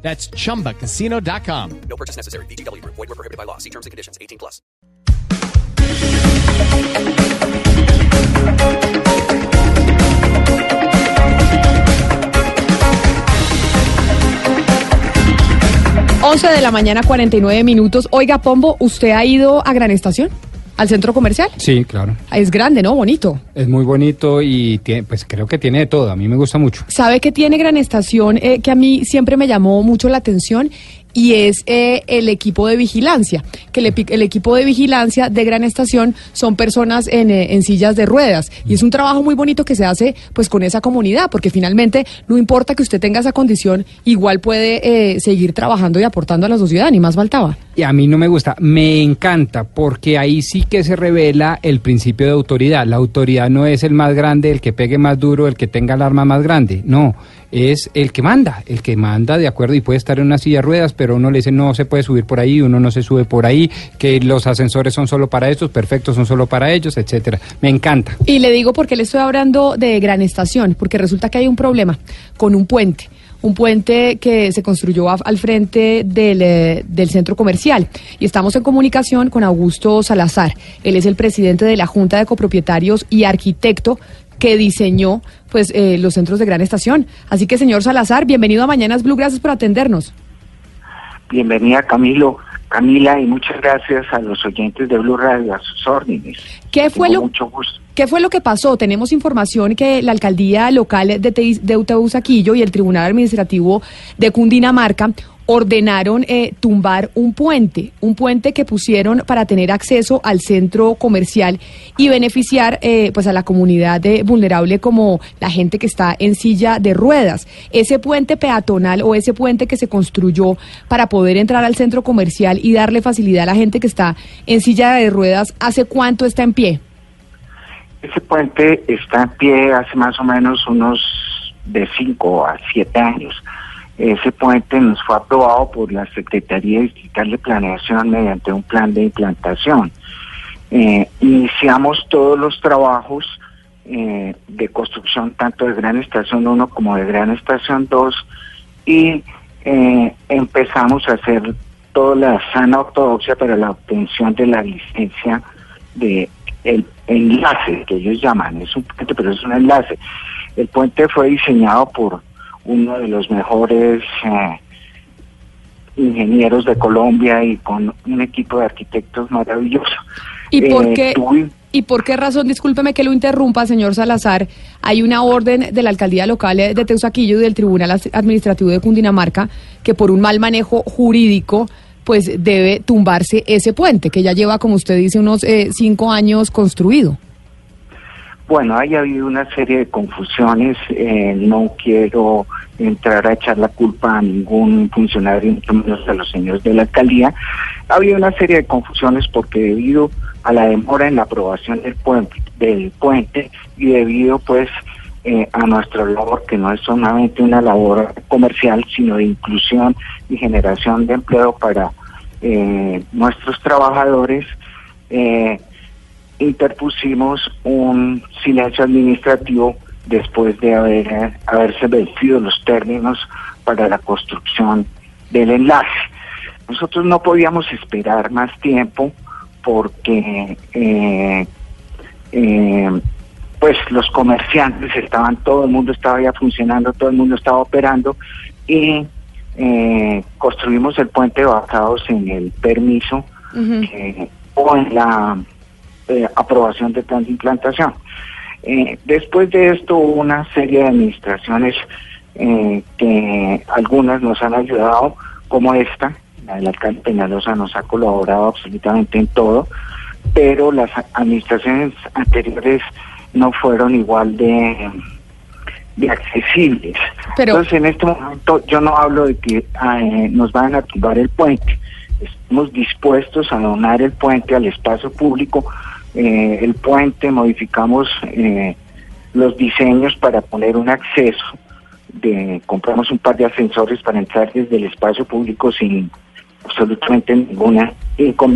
That's chumbacasino.com. No purchase necessary. BGW. Void were prohibited by law. See terms and conditions. 18 plus. Once de la mañana, 49 minutos. Oiga, Pombo, ¿usted ha ido a Gran Estación? ¿Al centro comercial? Sí, claro. Es grande, ¿no? Bonito. Es muy bonito y tiene, pues creo que tiene de todo. A mí me gusta mucho. ¿Sabe que tiene Gran Estación eh, que a mí siempre me llamó mucho la atención? Y es eh, el equipo de vigilancia, que el, el equipo de vigilancia de Gran Estación son personas en, eh, en sillas de ruedas. Y es un trabajo muy bonito que se hace pues con esa comunidad, porque finalmente no importa que usted tenga esa condición, igual puede eh, seguir trabajando y aportando a la sociedad, ni más faltaba. Y a mí no me gusta, me encanta, porque ahí sí que se revela el principio de autoridad. La autoridad no es el más grande, el que pegue más duro, el que tenga el arma más grande. No, es el que manda, el que manda de acuerdo y puede estar en una silla de ruedas, pero uno le dice no se puede subir por ahí, uno no se sube por ahí, que los ascensores son solo para estos, perfectos son solo para ellos, etcétera. Me encanta. Y le digo porque le estoy hablando de Gran Estación, porque resulta que hay un problema con un puente. Un puente que se construyó al frente del, eh, del centro comercial. Y estamos en comunicación con Augusto Salazar. Él es el presidente de la Junta de Copropietarios y arquitecto que diseñó pues, eh, los centros de Gran Estación. Así que, señor Salazar, bienvenido a Mañanas Blue. Gracias por atendernos. Bienvenida Camilo, Camila y muchas gracias a los oyentes de Blue Radio a sus órdenes. ¿Qué fue Tengo lo- mucho gusto. ¿Qué fue lo que pasó? Tenemos información que la alcaldía local de, Tei- de Teusaquillo y el Tribunal Administrativo de Cundinamarca ordenaron eh, tumbar un puente, un puente que pusieron para tener acceso al centro comercial y beneficiar eh, pues a la comunidad de vulnerable como la gente que está en silla de ruedas. Ese puente peatonal o ese puente que se construyó para poder entrar al centro comercial y darle facilidad a la gente que está en silla de ruedas, ¿hace cuánto está en pie? Ese puente está en pie hace más o menos unos de 5 a 7 años. Ese puente nos fue aprobado por la Secretaría Distrital de Planeación mediante un plan de implantación. Eh, iniciamos todos los trabajos eh, de construcción tanto de Gran Estación 1 como de Gran Estación 2 y eh, empezamos a hacer toda la sana ortodoxia para la obtención de la licencia de el enlace que ellos llaman, es un puente pero es un enlace. El puente fue diseñado por uno de los mejores eh, ingenieros de Colombia y con un equipo de arquitectos maravilloso. ¿Y por Eh, qué? tuvi- ¿Y por qué razón, discúlpeme que lo interrumpa, señor Salazar, hay una orden de la alcaldía local eh, de Teusaquillo y del Tribunal Administrativo de Cundinamarca que por un mal manejo jurídico pues debe tumbarse ese puente que ya lleva, como usted dice, unos eh, cinco años construido. Bueno, haya habido una serie de confusiones. eh, no quiero entrar a echar la culpa a ningún funcionario, mucho menos a los señores de la alcaldía. Ha habido una serie de confusiones porque debido a la demora en la aprobación del puente, del y debido pues eh, a nuestra labor, que no es solamente una labor comercial, sino de inclusión y generación de empleo para eh, nuestros trabajadores, eh, interpusimos un silencio administrativo después de haber, haberse vencido los términos para la construcción del enlace. Nosotros no podíamos esperar más tiempo porque eh, eh, pues los comerciantes estaban, todo el mundo estaba ya funcionando, todo el mundo estaba operando y eh, construimos el puente basados en el permiso o en la eh, aprobación del plan de implantación. Eh, después de esto hubo una serie de administraciones eh, que algunas nos han ayudado, como esta, la del alcalde Peñalosa nos ha colaborado absolutamente en todo, pero las administraciones anteriores no fueron igual de, de accesibles. Pero- Entonces en este momento yo no hablo de que ah, eh, nos van a tumbar el puente, estamos dispuestos a donar el puente al espacio público. Eh, el puente modificamos eh, los diseños para poner un acceso. De, compramos un par de ascensores para entrar desde el espacio público sin absolutamente ninguna.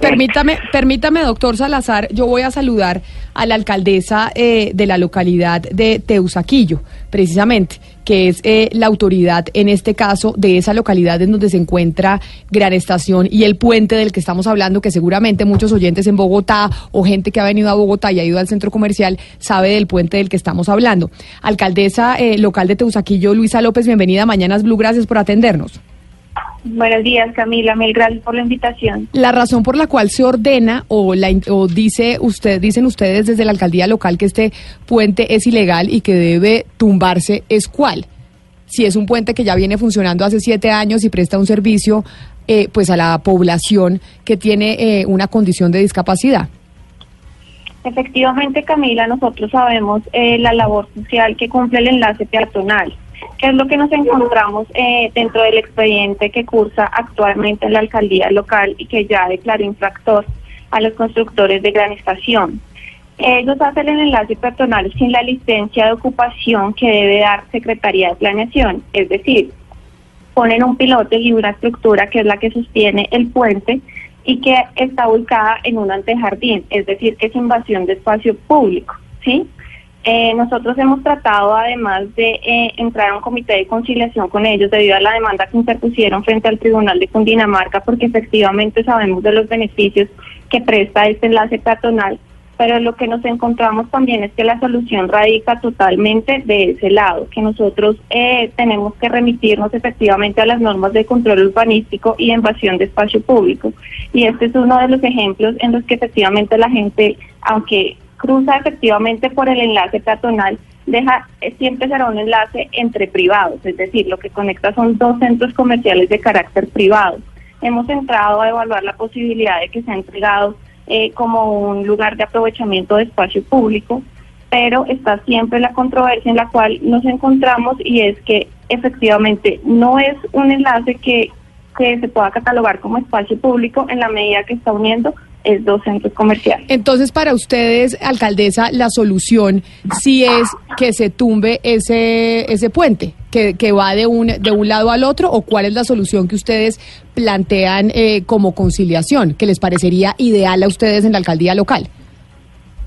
Permítame, permítame, doctor Salazar, yo voy a saludar a la alcaldesa eh, de la localidad de Teusaquillo, precisamente, que es eh, la autoridad en este caso de esa localidad en donde se encuentra Gran Estación y el puente del que estamos hablando, que seguramente muchos oyentes en Bogotá o gente que ha venido a Bogotá y ha ido al centro comercial sabe del puente del que estamos hablando. Alcaldesa eh, local de Teusaquillo, Luisa López, bienvenida a Mañanas Blue, gracias por atendernos. Buenos días, Camila. Mil gracias por la invitación. La razón por la cual se ordena o, la, o dice usted, dicen ustedes desde la alcaldía local que este puente es ilegal y que debe tumbarse es cuál. Si es un puente que ya viene funcionando hace siete años y presta un servicio eh, pues a la población que tiene eh, una condición de discapacidad. Efectivamente, Camila, nosotros sabemos eh, la labor social que cumple el enlace peatonal ¿Qué es lo que nos encontramos eh, dentro del expediente que cursa actualmente en la alcaldía local y que ya declaró infractor a los constructores de Gran Estación? Ellos hacen el enlace peatonal sin la licencia de ocupación que debe dar Secretaría de Planeación, es decir, ponen un pilote y una estructura que es la que sostiene el puente y que está ubicada en un antejardín, es decir, que es invasión de espacio público, ¿sí? Eh, nosotros hemos tratado, además de eh, entrar a un comité de conciliación con ellos debido a la demanda que interpusieron frente al Tribunal de Cundinamarca, porque efectivamente sabemos de los beneficios que presta este enlace peatonal, pero lo que nos encontramos también es que la solución radica totalmente de ese lado, que nosotros eh, tenemos que remitirnos efectivamente a las normas de control urbanístico y invasión de espacio público. Y este es uno de los ejemplos en los que efectivamente la gente, aunque cruza efectivamente por el enlace peatonal, deja siempre será un enlace entre privados, es decir, lo que conecta son dos centros comerciales de carácter privado. Hemos entrado a evaluar la posibilidad de que sea entregado eh, como un lugar de aprovechamiento de espacio público, pero está siempre la controversia en la cual nos encontramos y es que efectivamente no es un enlace que, que se pueda catalogar como espacio público en la medida que está uniendo es dos centros comerciales. Entonces, para ustedes, alcaldesa, la solución sí es que se tumbe ese ese puente que, que va de un de un lado al otro o cuál es la solución que ustedes plantean eh, como conciliación que les parecería ideal a ustedes en la alcaldía local.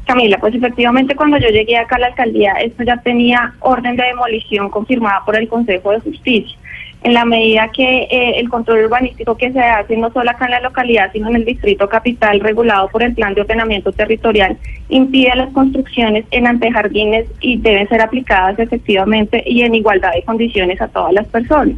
Camila, pues efectivamente cuando yo llegué acá a la alcaldía, esto ya tenía orden de demolición confirmada por el Consejo de Justicia en la medida que eh, el control urbanístico que se hace no solo acá en la localidad, sino en el distrito capital, regulado por el Plan de Ordenamiento Territorial, impide las construcciones en antejardines y deben ser aplicadas efectivamente y en igualdad de condiciones a todas las personas.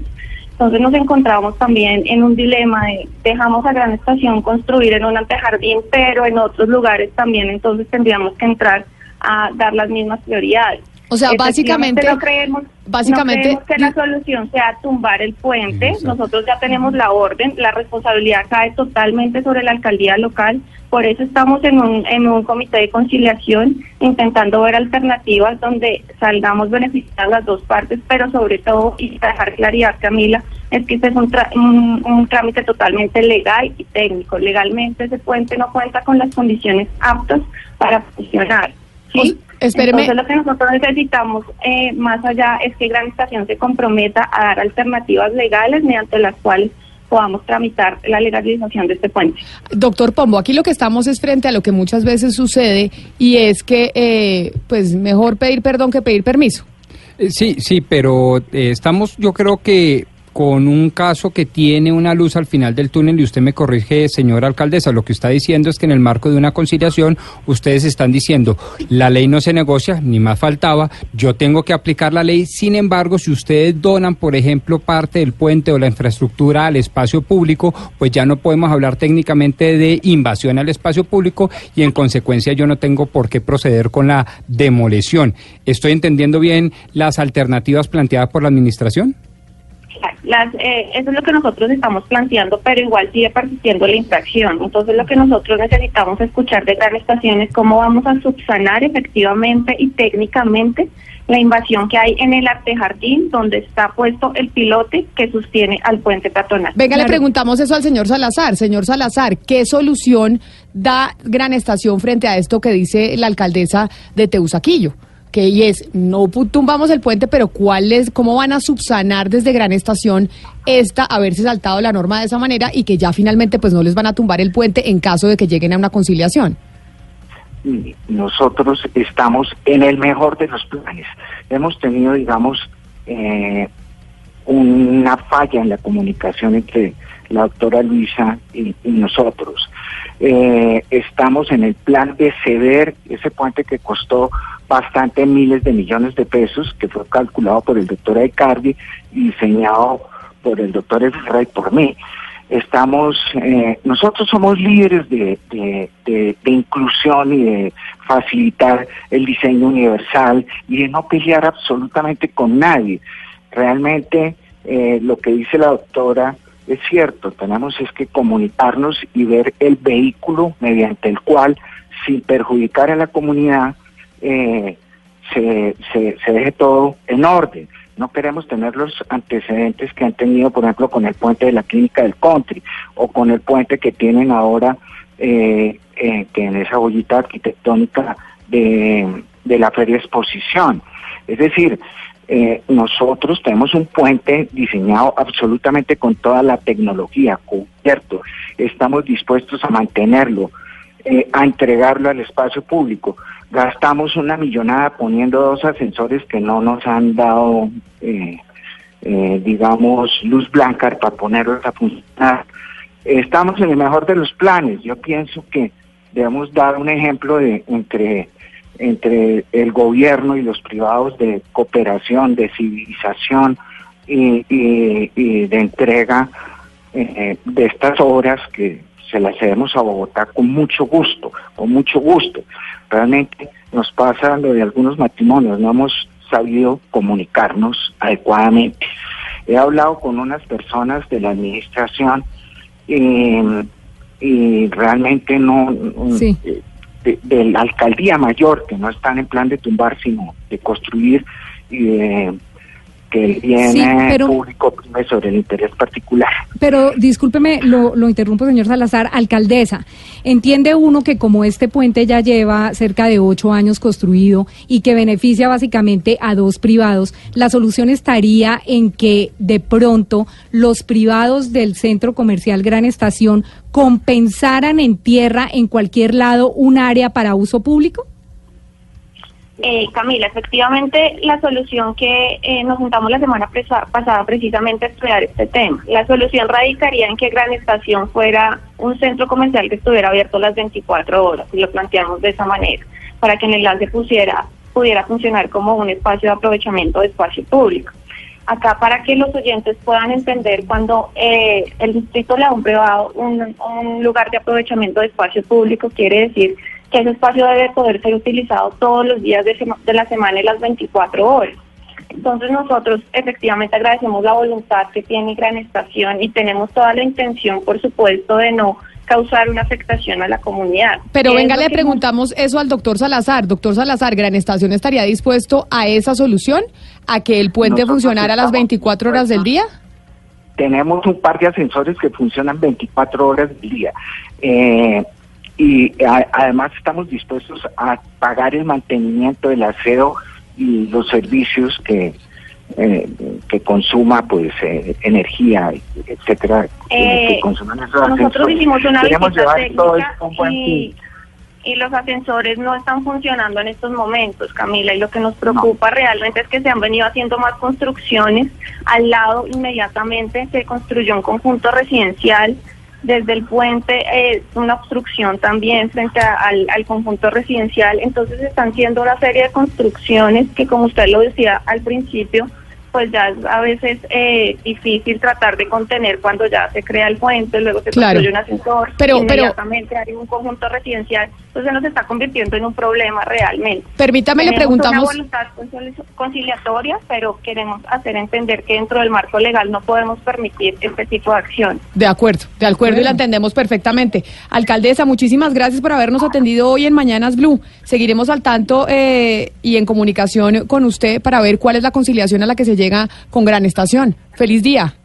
Entonces nos encontramos también en un dilema de dejamos a Gran Estación construir en un antejardín, pero en otros lugares también entonces tendríamos que entrar a dar las mismas prioridades. O sea, básicamente, no creemos, básicamente que la solución sea tumbar el puente. Nosotros ya tenemos la orden, la responsabilidad cae totalmente sobre la alcaldía local. Por eso estamos en un, en un comité de conciliación intentando ver alternativas donde salgamos beneficiadas las dos partes, pero sobre todo, y para dejar claridad, Camila, es que este es un, un, un trámite totalmente legal y técnico. Legalmente ese puente no cuenta con las condiciones aptas para funcionar. ¿sí? Espéreme. Entonces lo que nosotros necesitamos eh, más allá es que Gran Estación se comprometa a dar alternativas legales mediante las cuales podamos tramitar la legalización de este puente. Doctor Pombo, aquí lo que estamos es frente a lo que muchas veces sucede y es que eh, pues mejor pedir perdón que pedir permiso. Eh, Sí, sí, pero eh, estamos, yo creo que con un caso que tiene una luz al final del túnel y usted me corrige, señora alcaldesa, lo que está diciendo es que en el marco de una conciliación ustedes están diciendo, la ley no se negocia, ni más faltaba, yo tengo que aplicar la ley, sin embargo, si ustedes donan, por ejemplo, parte del puente o la infraestructura al espacio público, pues ya no podemos hablar técnicamente de invasión al espacio público y en consecuencia yo no tengo por qué proceder con la demolición. ¿Estoy entendiendo bien las alternativas planteadas por la administración? Las, eh, eso es lo que nosotros estamos planteando, pero igual sigue persistiendo la infracción. Entonces lo que nosotros necesitamos escuchar de Gran Estación es cómo vamos a subsanar efectivamente y técnicamente la invasión que hay en el arte jardín, donde está puesto el pilote que sostiene al puente peatonal. Venga, le preguntamos eso al señor Salazar. Señor Salazar, ¿qué solución da Gran Estación frente a esto que dice la alcaldesa de Teusaquillo? Que y es, no tumbamos el puente, pero ¿cuál es, cómo van a subsanar desde Gran Estación esta haberse saltado la norma de esa manera y que ya finalmente pues no les van a tumbar el puente en caso de que lleguen a una conciliación? y nosotros estamos en el mejor de los planes. Hemos tenido, digamos, eh, una falla en la comunicación entre la doctora Luisa y, y nosotros. Eh, estamos en el plan de ceder ese puente que costó bastante miles de millones de pesos, que fue calculado por el doctor Aicardi y diseñado por el doctor Efra y por mí estamos, eh, nosotros somos líderes de, de, de, inclusión y de facilitar el diseño universal y de no pelear absolutamente con nadie. Realmente eh, lo que dice la doctora es cierto, tenemos es que comunicarnos y ver el vehículo mediante el cual, sin perjudicar a la comunidad, eh, se, se, deje todo en orden. No queremos tener los antecedentes que han tenido, por ejemplo, con el puente de la clínica del country o con el puente que tienen ahora eh, eh, que en esa bollita arquitectónica de, de la feria exposición. Es decir, eh, nosotros tenemos un puente diseñado absolutamente con toda la tecnología, cubierto. Estamos dispuestos a mantenerlo, eh, a entregarlo al espacio público. Gastamos una millonada poniendo dos ascensores que no nos han dado, eh, eh, digamos, luz blanca para ponerlos a funcionar. Estamos en el mejor de los planes. Yo pienso que debemos dar un ejemplo de entre entre el gobierno y los privados de cooperación, de civilización y, y, y de entrega eh, de estas obras que se las cedemos a Bogotá con mucho gusto, con mucho gusto. Realmente nos pasa lo de algunos matrimonios, no hemos sabido comunicarnos adecuadamente. He hablado con unas personas de la administración eh, y realmente no, Sí. eh, de, la alcaldía mayor, que no están en plan de tumbar, sino de construir y de que el bien Sí, pero- público prime sobre el interés particular. Pero discúlpeme, lo, lo interrumpo, señor Salazar. Alcaldesa, entiende uno que como este puente ya lleva cerca de ocho años construido y que beneficia básicamente a dos privados, la solución estaría en que de pronto los privados del centro comercial Gran Estación compensaran en tierra en cualquier lado un área para uso público. Eh, Camila, efectivamente la solución que eh, nos juntamos la semana pasada precisamente a estudiar este tema. La solución radicaría en que Gran Estación fuera un centro comercial que estuviera abierto las 24 horas, y lo planteamos de esa manera, para que el enlace pusiera, pudiera funcionar como un espacio de aprovechamiento de espacio público. Acá para que los oyentes puedan entender cuando eh, el distrito le da un privado un, un lugar de aprovechamiento de espacio público, quiere decir que ese espacio debe poder ser utilizado todos los días de, sema- de la semana y las 24 horas. Entonces nosotros efectivamente agradecemos la voluntad que tiene Gran Estación y tenemos toda la intención, por supuesto, de no causar una afectación a la comunidad. Pero ¿Qué es venga, le preguntamos eso al doctor Salazar. Doctor Salazar, ¿Gran Estación estaría dispuesto a esa solución? ¿A que el puente Nosotros funcionara a las estamos 24 horas del día? tenemos un par de ascensores que funcionan 24 horas del día. Eh, y a- además estamos dispuestos a pagar el mantenimiento, el aseo y los servicios que eh, que consuma pues eh, energía, etcétera, Eh, que consuman esos Nosotros hicimos una Queremos visita técnica y los ascensores no están funcionando en estos momentos, Camila, y lo que nos preocupa realmente es que se han venido haciendo más construcciones. Al lado inmediatamente se construyó un conjunto residencial. Desde el puente es una obstrucción también frente a- al, al conjunto residencial. Entonces están haciendo una serie de construcciones que, como usted lo decía al principio, pues ya es a veces eh, difícil tratar de contener cuando ya se crea el puente, luego se Claro. construye un ascensor, Pero- pero- inmediatamente hay un conjunto residencial entonces nos está convirtiendo en un problema realmente. Permítame, le preguntamos. una voluntad concili- conciliatoria, pero queremos hacer entender que dentro del marco legal no podemos permitir este tipo de acción. De acuerdo, de acuerdo y la entendemos perfectamente. Alcaldesa, muchísimas gracias por habernos atendido hoy en Mañanas Blue. Seguiremos al tanto eh, y en comunicación con usted para ver cuál es la conciliación a la que se llega con Gran Estación. Feliz día.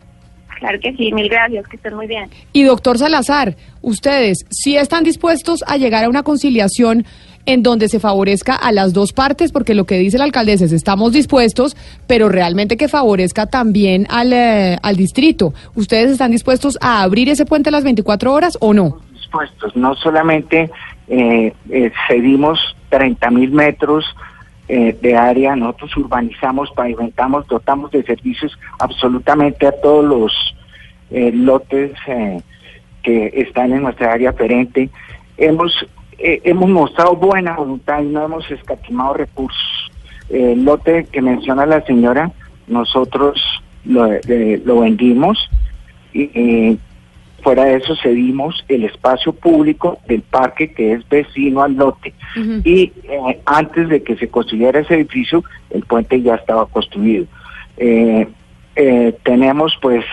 Claro que sí, mil gracias, que estén muy bien. Y doctor Salazar, ustedes, ¿sí están dispuestos a llegar a una conciliación en donde se favorezca a las dos partes? Porque lo que dice la alcaldesa es, estamos dispuestos, pero realmente que favorezca también al, eh, al distrito. ¿Ustedes están dispuestos a abrir ese puente a las 24 horas o no? dispuestos. No solamente eh, eh, cedimos 30 mil metros eh, de área, nosotros urbanizamos, pavimentamos, dotamos de servicios absolutamente a todos los eh, lotes eh, que están en nuestra área aferente. Hemos, eh, hemos mostrado buena voluntad y no hemos escatimado recursos. El lote que menciona la señora, nosotros lo, lo vendimos y fuera de eso cedimos el espacio público del parque que es vecino al lote. Y eh, antes de que se construyera ese edificio, el puente ya estaba construido. Eh, eh, tenemos pues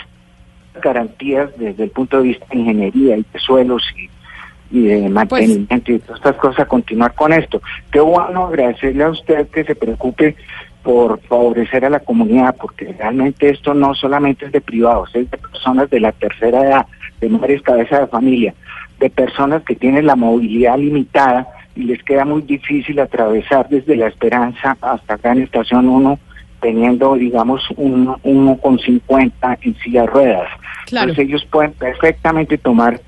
garantías desde el punto de vista de ingeniería y de suelos y, y de mantenimiento y todas estas cosas, continuar con esto. Qué bueno agradecerle a usted que se preocupe por favorecer a la comunidad, porque realmente esto no solamente es de privados, es de personas de la tercera edad, de mujeres cabeza de familia, de personas que tienen la movilidad limitada y les queda muy difícil atravesar desde la Esperanza hasta acá en Estación 1 teniendo, digamos, un 1,50 en silla de ruedas. Claro. Entonces ellos pueden perfectamente tomar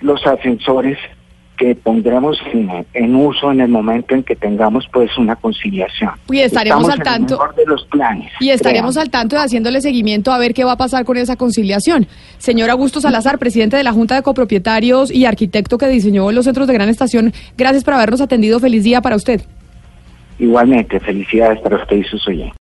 los ascensores que pondremos en, en uso en el momento en que tengamos pues una conciliación. Y estaremos Estamos al en tanto. el mejor de los planes. Y estaremos al tanto de haciéndole seguimiento a ver qué va a pasar con esa conciliación. Señor Augusto Salazar, presidente de la Junta de Copropietarios y arquitecto que diseñó los centros de Gran Estación, gracias por habernos atendido. Feliz día para usted. Igualmente, felicidades para usted y sus oyentes.